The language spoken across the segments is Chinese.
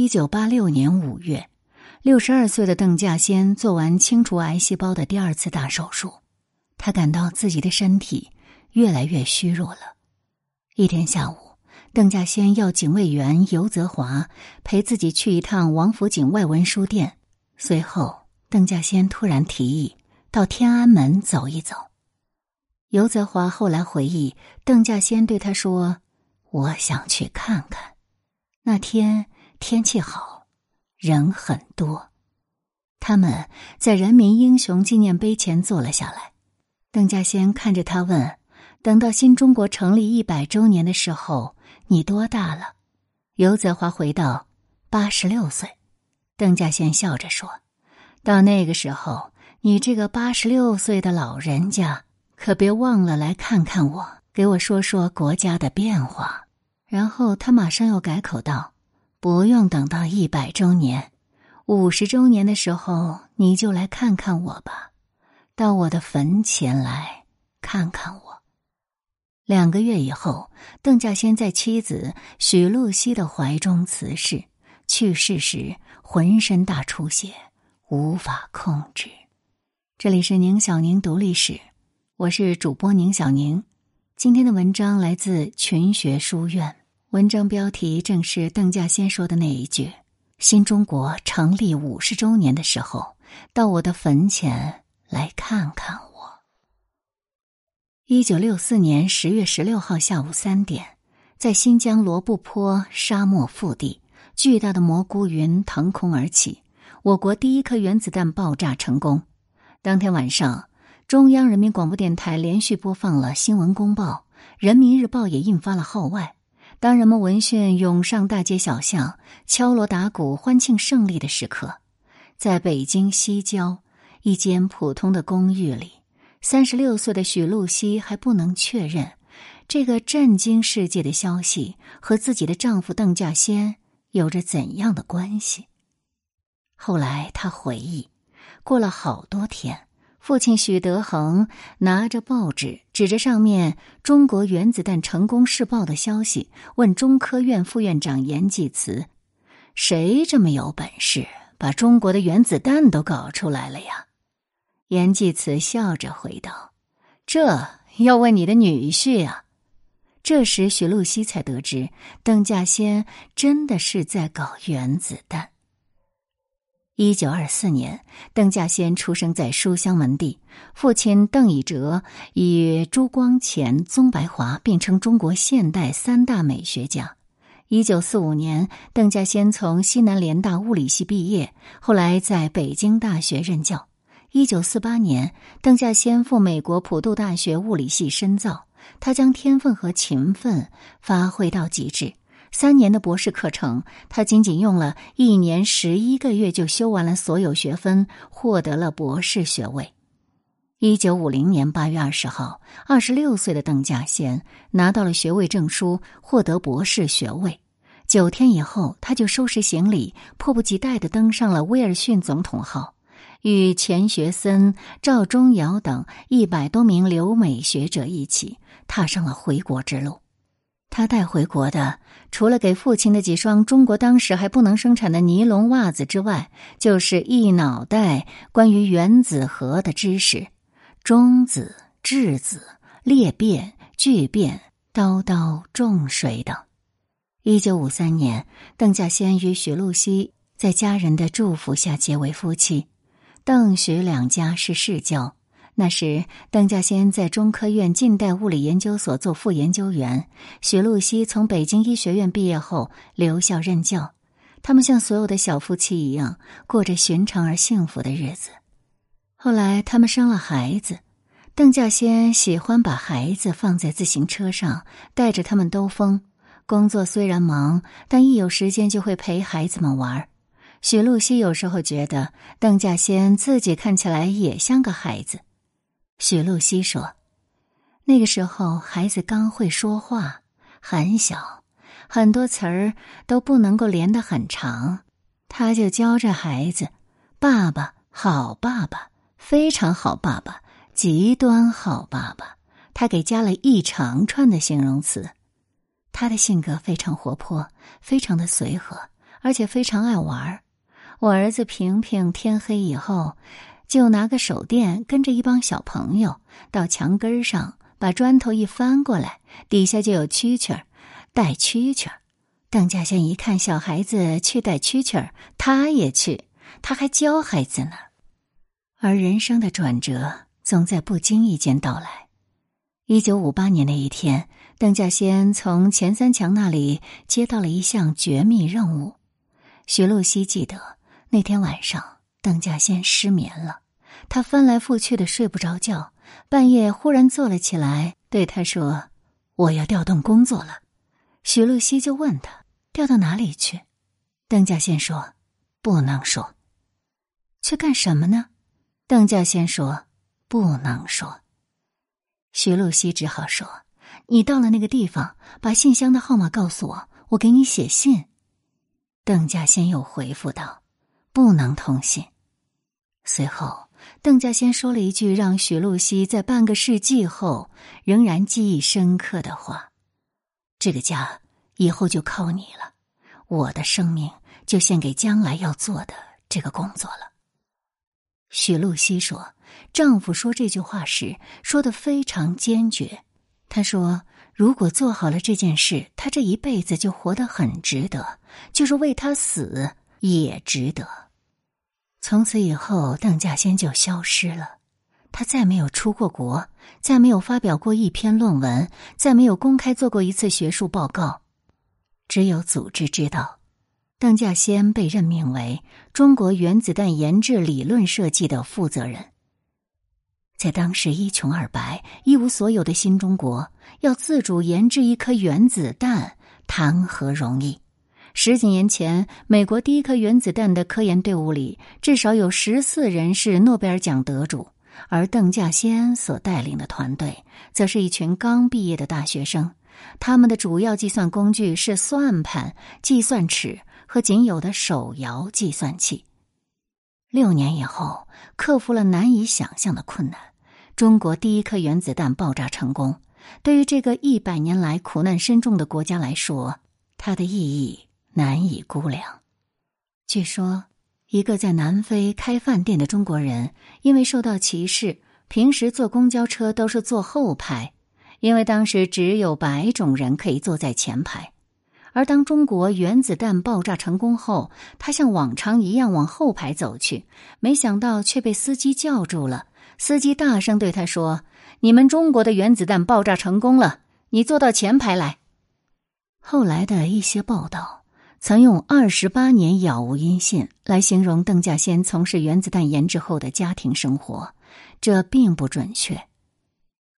一九八六年五月，六十二岁的邓稼先做完清除癌细胞的第二次大手术，他感到自己的身体越来越虚弱了。一天下午，邓稼先要警卫员尤泽华陪自己去一趟王府井外文书店。随后，邓稼先突然提议到天安门走一走。尤泽华后来回忆，邓稼先对他说：“我想去看看。”那天。天气好，人很多。他们在人民英雄纪念碑前坐了下来。邓稼先看着他问：“等到新中国成立一百周年的时候，你多大了？”尤泽华回道：“八十六岁。”邓稼先笑着说：“到那个时候，你这个八十六岁的老人家，可别忘了来看看我，给我说说国家的变化。”然后他马上又改口道。不用等到一百周年、五十周年的时候，你就来看看我吧，到我的坟前来看看我。两个月以后，邓稼先在妻子许露西的怀中辞世，去世时浑身大出血，无法控制。这里是宁小宁读历史，我是主播宁小宁。今天的文章来自群学书院。文章标题正是邓稼先说的那一句：“新中国成立五十周年的时候，到我的坟前来看看我。”一九六四年十月十六号下午三点，在新疆罗布泊沙漠腹地，巨大的蘑菇云腾空而起，我国第一颗原子弹爆炸成功。当天晚上，中央人民广播电台连续播放了新闻公报，《人民日报》也印发了号外。当人们闻讯涌上大街小巷，敲锣打鼓欢庆胜利的时刻，在北京西郊一间普通的公寓里，三十六岁的许露西还不能确认这个震惊世界的消息和自己的丈夫邓稼先有着怎样的关系。后来，她回忆，过了好多天。父亲许德恒拿着报纸，指着上面“中国原子弹成功试爆”的消息，问中科院副院长严济慈：“谁这么有本事，把中国的原子弹都搞出来了呀？”严济慈笑着回道：“这要问你的女婿啊。”这时，许露西才得知，邓稼先真的是在搞原子弹。一九二四年，邓稼先出生在书香门第，父亲邓以哲与朱光潜、宗白华并称中国现代三大美学家。一九四五年，邓稼先从西南联大物理系毕业，后来在北京大学任教。一九四八年，邓稼先赴美国普渡大学物理系深造，他将天分和勤奋发挥到极致。三年的博士课程，他仅仅用了一年十一个月就修完了所有学分，获得了博士学位。一九五零年八月二十号，二十六岁的邓稼先拿到了学位证书，获得博士学位。九天以后，他就收拾行李，迫不及待的登上了威尔逊总统号，与钱学森、赵忠尧等一百多名留美学者一起踏上了回国之路。他带回国的，除了给父亲的几双中国当时还不能生产的尼龙袜子之外，就是一脑袋关于原子核的知识：中子、质子、裂变、聚变、刀刀重水等。一九五三年，邓稼先与许露西在家人的祝福下结为夫妻，邓许两家是世交。那时，邓稼先在中科院近代物理研究所做副研究员，许露西从北京医学院毕业后留校任教。他们像所有的小夫妻一样，过着寻常而幸福的日子。后来，他们生了孩子。邓稼先喜欢把孩子放在自行车上，带着他们兜风。工作虽然忙，但一有时间就会陪孩子们玩。许露西有时候觉得，邓稼先自己看起来也像个孩子。许露西说：“那个时候，孩子刚会说话，很小，很多词儿都不能够连得很长。他就教着孩子：‘爸爸，好爸爸，非常好爸爸，极端好爸爸。’他给加了一长串的形容词。他的性格非常活泼，非常的随和，而且非常爱玩。我儿子平平天黑以后，就拿个手电，跟着一帮小朋友到墙根上，把砖头一翻过来，底下就有蛐蛐儿，带蛐蛐儿。邓稼先一看小孩子去带蛐蛐儿，他也去，他还教孩子呢。而人生的转折总在不经意间到来。一九五八年的一天，邓稼先从钱三强那里接到了一项绝密任务。徐露西记得。那天晚上，邓稼先失眠了，他翻来覆去的睡不着觉，半夜忽然坐了起来，对他说：“我要调动工作了。”徐露西就问他：“调到哪里去？”邓稼先说：“不能说。”去干什么呢？邓稼先说：“不能说。”徐露西只好说：“你到了那个地方，把信箱的号码告诉我，我给你写信。”邓稼先又回复道。不能通信。随后，邓稼先说了一句让许露西在半个世纪后仍然记忆深刻的话：“这个家以后就靠你了，我的生命就献给将来要做的这个工作了。”许露西说：“丈夫说这句话时说的非常坚决。他说，如果做好了这件事，他这一辈子就活得很值得，就是为他死也值得。”从此以后，邓稼先就消失了。他再没有出过国，再没有发表过一篇论文，再没有公开做过一次学术报告。只有组织知道，邓稼先被任命为中国原子弹研制理论设计的负责人。在当时一穷二白、一无所有的新中国，要自主研制一颗原子弹，谈何容易？十几年前，美国第一颗原子弹的科研队伍里，至少有十四人是诺贝尔奖得主，而邓稼先所带领的团队，则是一群刚毕业的大学生。他们的主要计算工具是算盘、计算尺和仅有的手摇计算器。六年以后，克服了难以想象的困难，中国第一颗原子弹爆炸成功。对于这个一百年来苦难深重的国家来说，它的意义。难以估量。据说，一个在南非开饭店的中国人，因为受到歧视，平时坐公交车都是坐后排，因为当时只有白种人可以坐在前排。而当中国原子弹爆炸成功后，他像往常一样往后排走去，没想到却被司机叫住了。司机大声对他说：“你们中国的原子弹爆炸成功了，你坐到前排来。”后来的一些报道。曾用“二十八年杳无音信”来形容邓稼先从事原子弹研制后的家庭生活，这并不准确。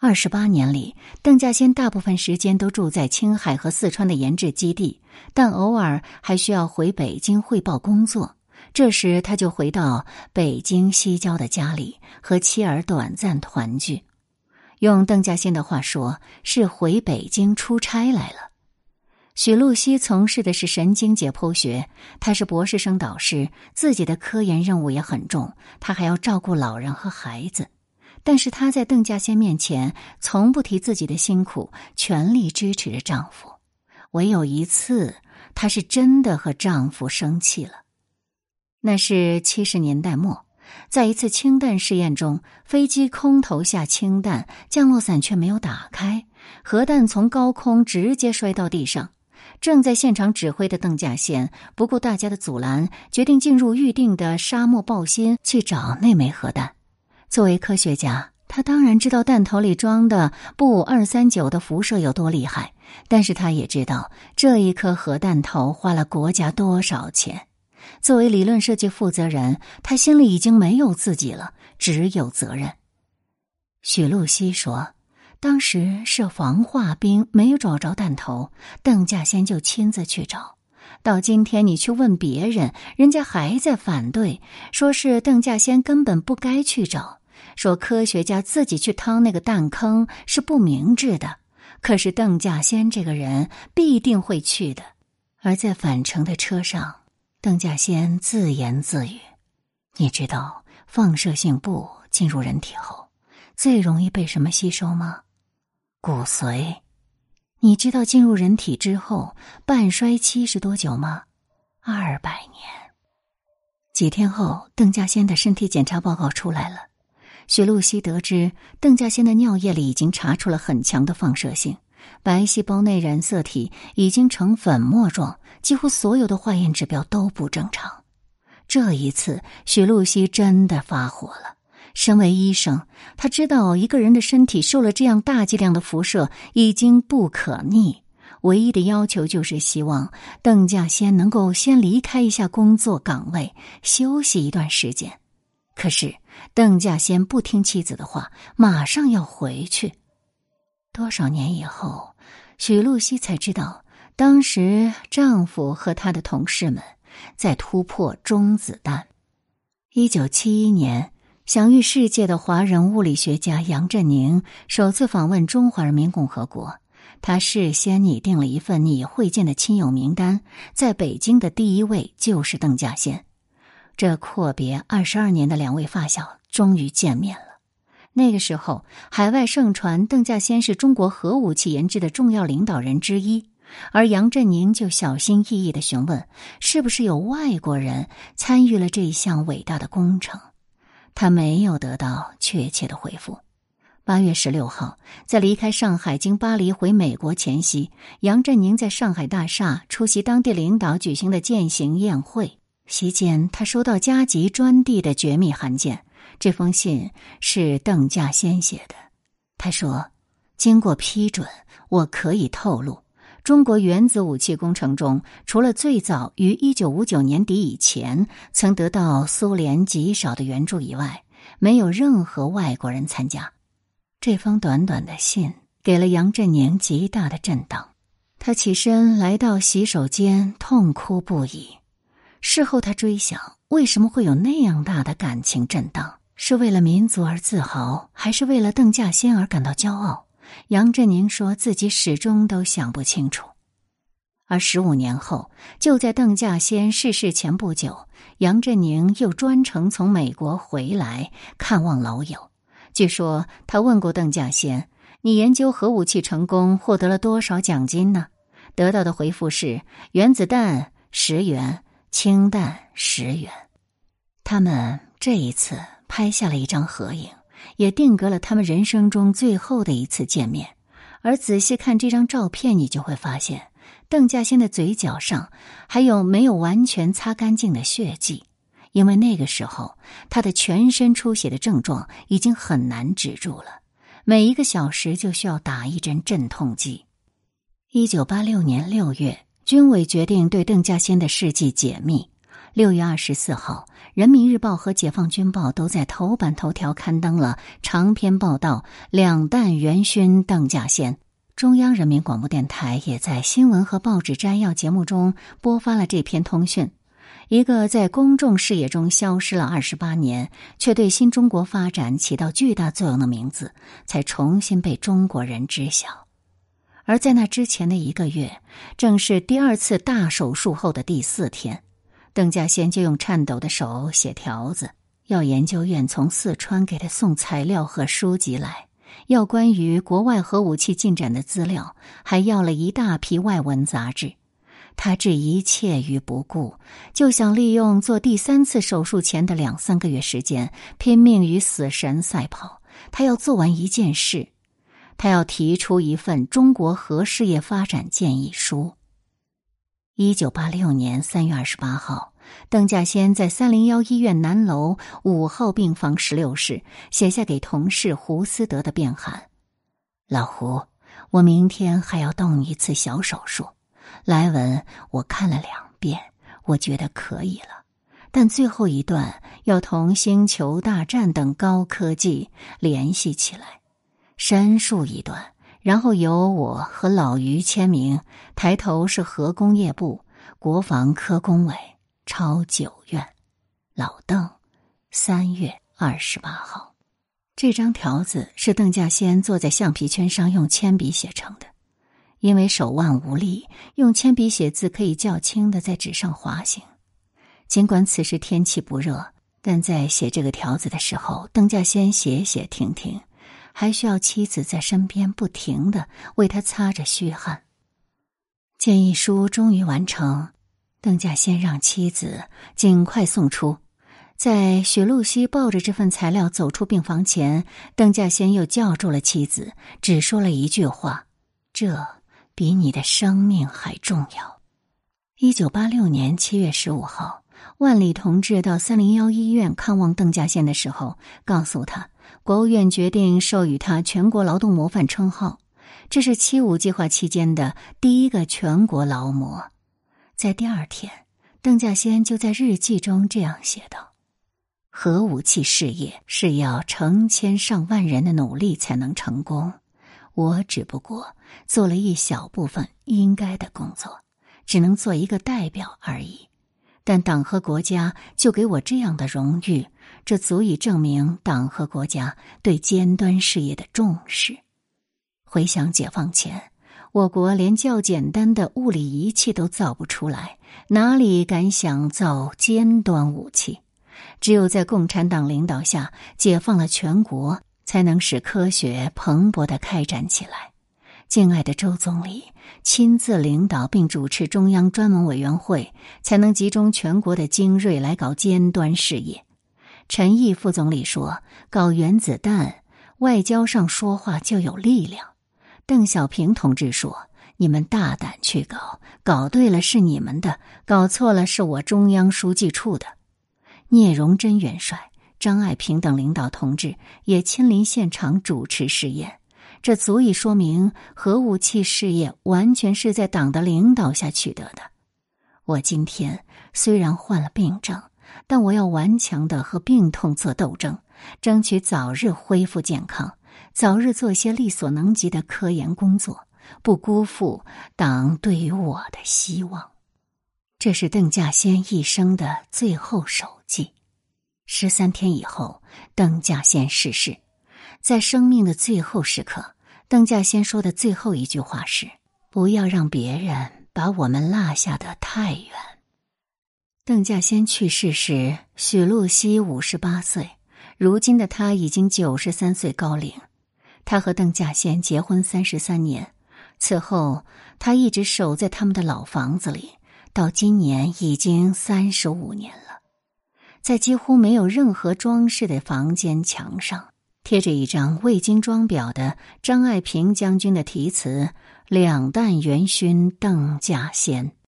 二十八年里，邓稼先大部分时间都住在青海和四川的研制基地，但偶尔还需要回北京汇报工作。这时，他就回到北京西郊的家里，和妻儿短暂团聚。用邓稼先的话说，是回北京出差来了。许露西从事的是神经解剖学，她是博士生导师，自己的科研任务也很重，她还要照顾老人和孩子。但是她在邓稼先面前从不提自己的辛苦，全力支持着丈夫。唯有一次，她是真的和丈夫生气了。那是七十年代末，在一次氢弹试验中，飞机空投下氢弹，降落伞却没有打开，核弹从高空直接摔到地上。正在现场指挥的邓稼先不顾大家的阻拦，决定进入预定的沙漠爆心去找那枚核弹。作为科学家，他当然知道弹头里装的布二三九的辐射有多厉害，但是他也知道这一颗核弹头花了国家多少钱。作为理论设计负责人，他心里已经没有自己了，只有责任。许露西说。当时是防化兵没有找着弹头，邓稼先就亲自去找。到今天，你去问别人，人家还在反对，说是邓稼先根本不该去找，说科学家自己去趟那个弹坑是不明智的。可是邓稼先这个人必定会去的。而在返程的车上，邓稼先自言自语：“你知道放射性钚进入人体后，最容易被什么吸收吗？”骨髓，你知道进入人体之后半衰期是多久吗？二百年。几天后，邓稼先的身体检查报告出来了。许露西得知，邓稼先的尿液里已经查出了很强的放射性，白细胞内染色体已经呈粉末状，几乎所有的化验指标都不正常。这一次，许露西真的发火了。身为医生，他知道一个人的身体受了这样大剂量的辐射已经不可逆。唯一的要求就是希望邓稼先能够先离开一下工作岗位，休息一段时间。可是邓稼先不听妻子的话，马上要回去。多少年以后，许露西才知道，当时丈夫和他的同事们在突破中子弹。一九七一年，享誉世界的华人物理学家杨振宁首次访问中华人民共和国。他事先拟定了一份拟会见的亲友名单，在北京的第一位就是邓稼先。这阔别二十二年的两位发小终于见面了。那个时候，海外盛传邓稼先是中国核武器研制的重要领导人之一，而杨振宁就小心翼翼的询问，是不是有外国人参与了这一项伟大的工程。他没有得到确切的回复。八月十六号，在离开上海经巴黎回美国前夕，杨振宁在上海大厦出席当地领导举行的践行宴会。席间，他收到加急专递的绝密函件。这封信是邓稼先写的。他说：“经过批准，我可以透露，中国原子武器工程中，除了最早于一九五九年底以前曾得到苏联极少的援助以外，没有任何外国人参加。”这封短短的信给了杨振宁极大的震荡，他起身来到洗手间，痛哭不已。事后他追想，为什么会有那样大的感情震荡？是为了民族而自豪，还是为了邓稼先而感到骄傲？杨振宁说自己始终都想不清楚。而十五年后，就在邓稼先逝世前不久，杨振宁又专程从美国回来看望老友。据说他问过邓稼先：“你研究核武器成功获得了多少奖金呢？”得到的回复是：“原子弹十元，氢弹十元。”他们这一次拍下了一张合影，也定格了他们人生中最后的一次见面。而仔细看这张照片，你就会发现，邓稼先的嘴角上还有没有完全擦干净的血迹。因为那个时候，他的全身出血的症状已经很难止住了，每一个小时就需要打一针镇痛剂。一九八六年六月，军委决定对邓稼先的事迹解密。六月二十四号，《人民日报》和《解放军报》都在头版头条刊登了长篇报道：“两弹元勋邓稼先。”中央人民广播电台也在新闻和报纸摘要节目中播发了这篇通讯。一个在公众视野中消失了二十八年，却对新中国发展起到巨大作用的名字，才重新被中国人知晓。而在那之前的一个月，正是第二次大手术后的第四天，邓稼先就用颤抖的手写条子，要研究院从四川给他送材料和书籍来，要关于国外核武器进展的资料，还要了一大批外文杂志。他置一切于不顾，就想利用做第三次手术前的两三个月时间，拼命与死神赛跑。他要做完一件事，他要提出一份中国核事业发展建议书。一九八六年三月二十八号，邓稼先在三零幺医院南楼五号病房十六室写下给同事胡思德的便函：“老胡，我明天还要动一次小手术。”来文我看了两遍，我觉得可以了，但最后一段要同《星球大战》等高科技联系起来，申述一段，然后由我和老于签名，抬头是核工业部、国防科工委，抄九院，老邓，三月二十八号。这张条子是邓稼先坐在橡皮圈上用铅笔写成的。因为手腕无力，用铅笔写字可以较轻的在纸上滑行。尽管此时天气不热，但在写这个条子的时候，邓稼先写写停停，还需要妻子在身边不停的为他擦着虚汗。建议书终于完成，邓稼先让妻子尽快送出。在许露西抱着这份材料走出病房前，邓稼先又叫住了妻子，只说了一句话：“这比你的生命还重要。”一九八六年七月十五号，万里同志到三零幺医院看望邓稼先的时候，告诉他，国务院决定授予他全国劳动模范称号，这是七五计划期间的第一个全国劳模。在第二天，邓稼先就在日记中这样写道。核武器事业是要成千上万人的努力才能成功，我只不过做了一小部分应该的工作，只能做一个代表而已。但党和国家就给我这样的荣誉，这足以证明党和国家对尖端事业的重视。回想解放前，我国连较简单的物理仪器都造不出来，哪里敢想造尖端武器？只有在共产党领导下解放了全国，才能使科学蓬勃的开展起来。敬爱的周总理亲自领导并主持中央专门委员会，才能集中全国的精锐来搞尖端事业。陈毅副总理说：“搞原子弹，外交上说话就有力量。”邓小平同志说：“你们大胆去搞，搞对了是你们的，搞错了是我中央书记处的。”聂荣臻元帅、张爱萍等领导同志也亲临现场主持试验，这足以说明核武器事业完全是在党的领导下取得的。我今天虽然患了病症，但我要顽强的和病痛做斗争，争取早日恢复健康，早日做些力所能及的科研工作，不辜负党对于我的希望。这是邓稼先一生的最后手记。十三天以后，邓稼先逝世。在生命的最后时刻，邓稼先说的最后一句话是：“不要让别人把我们落下的太远。”邓稼先去世时，许露西五十八岁，如今的他已经九十三岁高龄。他和邓稼先结婚三十三年，此后他一直守在他们的老房子里。到今年已经三十五年了，在几乎没有任何装饰的房间墙上，贴着一张未经装裱的张爱萍将军的题词：“两弹元勋邓稼先。”